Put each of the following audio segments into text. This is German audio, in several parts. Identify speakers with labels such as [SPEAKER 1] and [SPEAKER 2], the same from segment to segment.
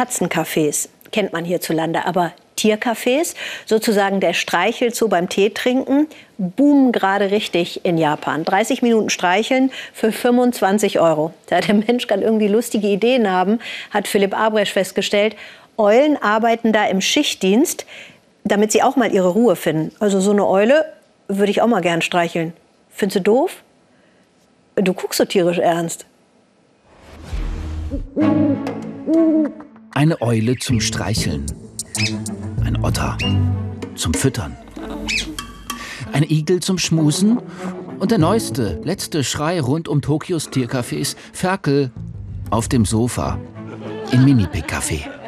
[SPEAKER 1] Katzencafés kennt man hierzulande, aber Tiercafés, sozusagen der Streichelzoo beim Tee trinken, boomen gerade richtig in Japan. 30 Minuten streicheln für 25 Euro. Da der Mensch kann irgendwie lustige Ideen haben, hat Philipp Abresch festgestellt. Eulen arbeiten da im Schichtdienst, damit sie auch mal ihre Ruhe finden. Also so eine Eule würde ich auch mal gern streicheln. Findest du doof? Du guckst so tierisch ernst.
[SPEAKER 2] Eine Eule zum Streicheln. Ein Otter zum Füttern. Ein Igel zum Schmusen. Und der neueste, letzte Schrei rund um Tokios Tiercafés, Ferkel auf dem Sofa im Mini-Pick-Café.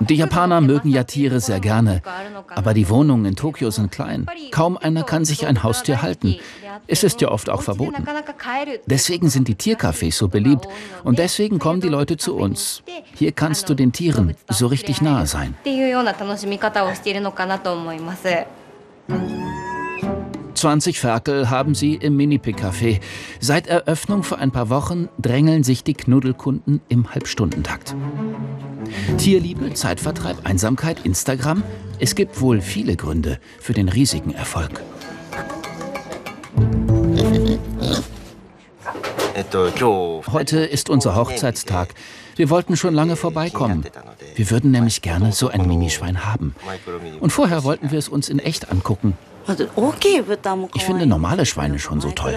[SPEAKER 2] Die Japaner mögen ja Tiere sehr gerne, aber die Wohnungen in Tokio sind klein. Kaum einer kann sich ein Haustier halten. Es ist ja oft auch verboten. Deswegen sind die Tiercafés so beliebt und deswegen kommen die Leute zu uns. Hier kannst du den Tieren so richtig nahe sein. 20 Ferkel haben sie im Mini-Pick-Café. Seit Eröffnung vor ein paar Wochen drängeln sich die Knuddelkunden im Halbstundentakt. Tierliebe, Zeitvertreib, Einsamkeit, Instagram. Es gibt wohl viele Gründe für den riesigen Erfolg. Heute ist unser Hochzeitstag. Wir wollten schon lange vorbeikommen. Wir würden nämlich gerne so ein Minischwein haben. Und vorher wollten wir es uns in echt angucken. Ich finde normale Schweine schon so toll.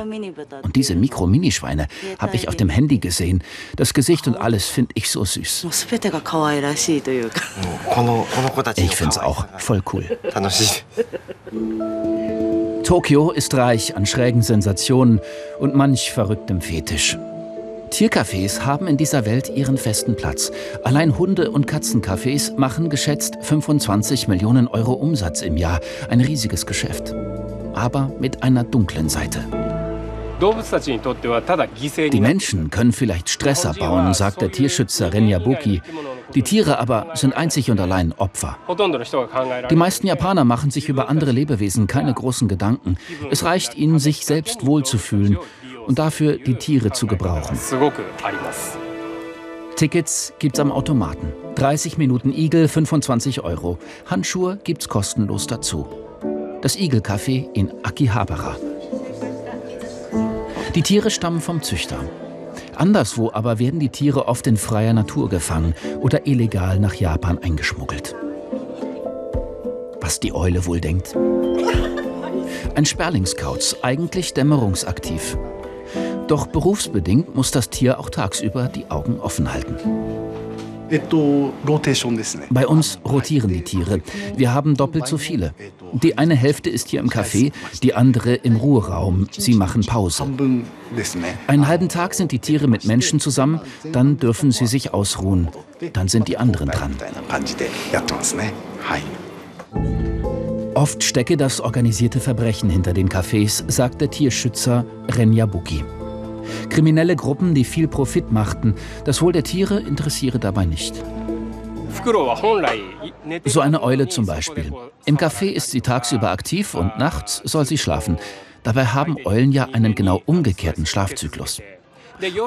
[SPEAKER 2] Und diese Mikro-Mini-Schweine habe ich auf dem Handy gesehen. Das Gesicht und alles finde ich so süß. Ich finde es auch voll cool. Tokio ist reich an schrägen Sensationen und manch verrücktem Fetisch. Tiercafés haben in dieser Welt ihren festen Platz. Allein Hunde- und Katzencafés machen geschätzt 25 Millionen Euro Umsatz im Jahr. Ein riesiges Geschäft. Aber mit einer dunklen Seite. Die Menschen können vielleicht Stress abbauen, sagt der Tierschützer Renyabuki. Die Tiere aber sind einzig und allein Opfer. Die meisten Japaner machen sich über andere Lebewesen keine großen Gedanken. Es reicht ihnen, sich selbst wohlzufühlen und dafür die Tiere zu gebrauchen. Tickets gibt's am Automaten. 30 Minuten Igel, 25 Euro. Handschuhe gibt's kostenlos dazu. Das Igelcafé in Akihabara. Die Tiere stammen vom Züchter. Anderswo aber werden die Tiere oft in freier Natur gefangen oder illegal nach Japan eingeschmuggelt. Was die Eule wohl denkt? Ein Sperlingskauz, eigentlich dämmerungsaktiv. Doch berufsbedingt muss das Tier auch tagsüber die Augen offen halten. Bei uns rotieren die Tiere. Wir haben doppelt so viele. Die eine Hälfte ist hier im Café, die andere im Ruheraum. Sie machen Pause. Einen halben Tag sind die Tiere mit Menschen zusammen, dann dürfen sie sich ausruhen. Dann sind die anderen dran. Oft stecke das organisierte Verbrechen hinter den Cafés, sagt der Tierschützer Renyabuki. Kriminelle Gruppen, die viel Profit machten. Das Wohl der Tiere interessiere dabei nicht. So eine Eule zum Beispiel. Im Café ist sie tagsüber aktiv und nachts soll sie schlafen. Dabei haben Eulen ja einen genau umgekehrten Schlafzyklus.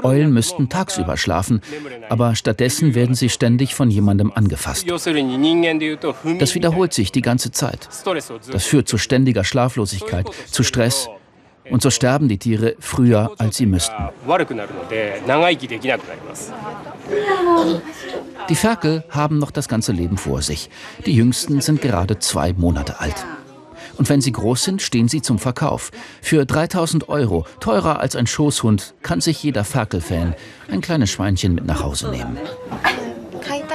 [SPEAKER 2] Eulen müssten tagsüber schlafen, aber stattdessen werden sie ständig von jemandem angefasst. Das wiederholt sich die ganze Zeit. Das führt zu ständiger Schlaflosigkeit, zu Stress, und so sterben die Tiere früher, als sie müssten. Die Ferkel haben noch das ganze Leben vor sich. Die jüngsten sind gerade zwei Monate alt. Und wenn sie groß sind, stehen sie zum Verkauf. Für 3000 Euro, teurer als ein Schoßhund, kann sich jeder Ferkelfan ein kleines Schweinchen mit nach Hause nehmen.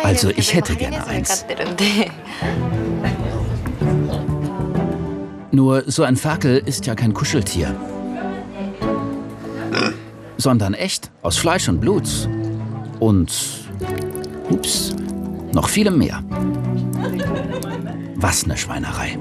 [SPEAKER 2] Also ich hätte gerne eins. Nur so ein Ferkel ist ja kein Kuscheltier. Sondern echt, aus Fleisch und Blut. Und, ups, noch vielem mehr. Was eine Schweinerei.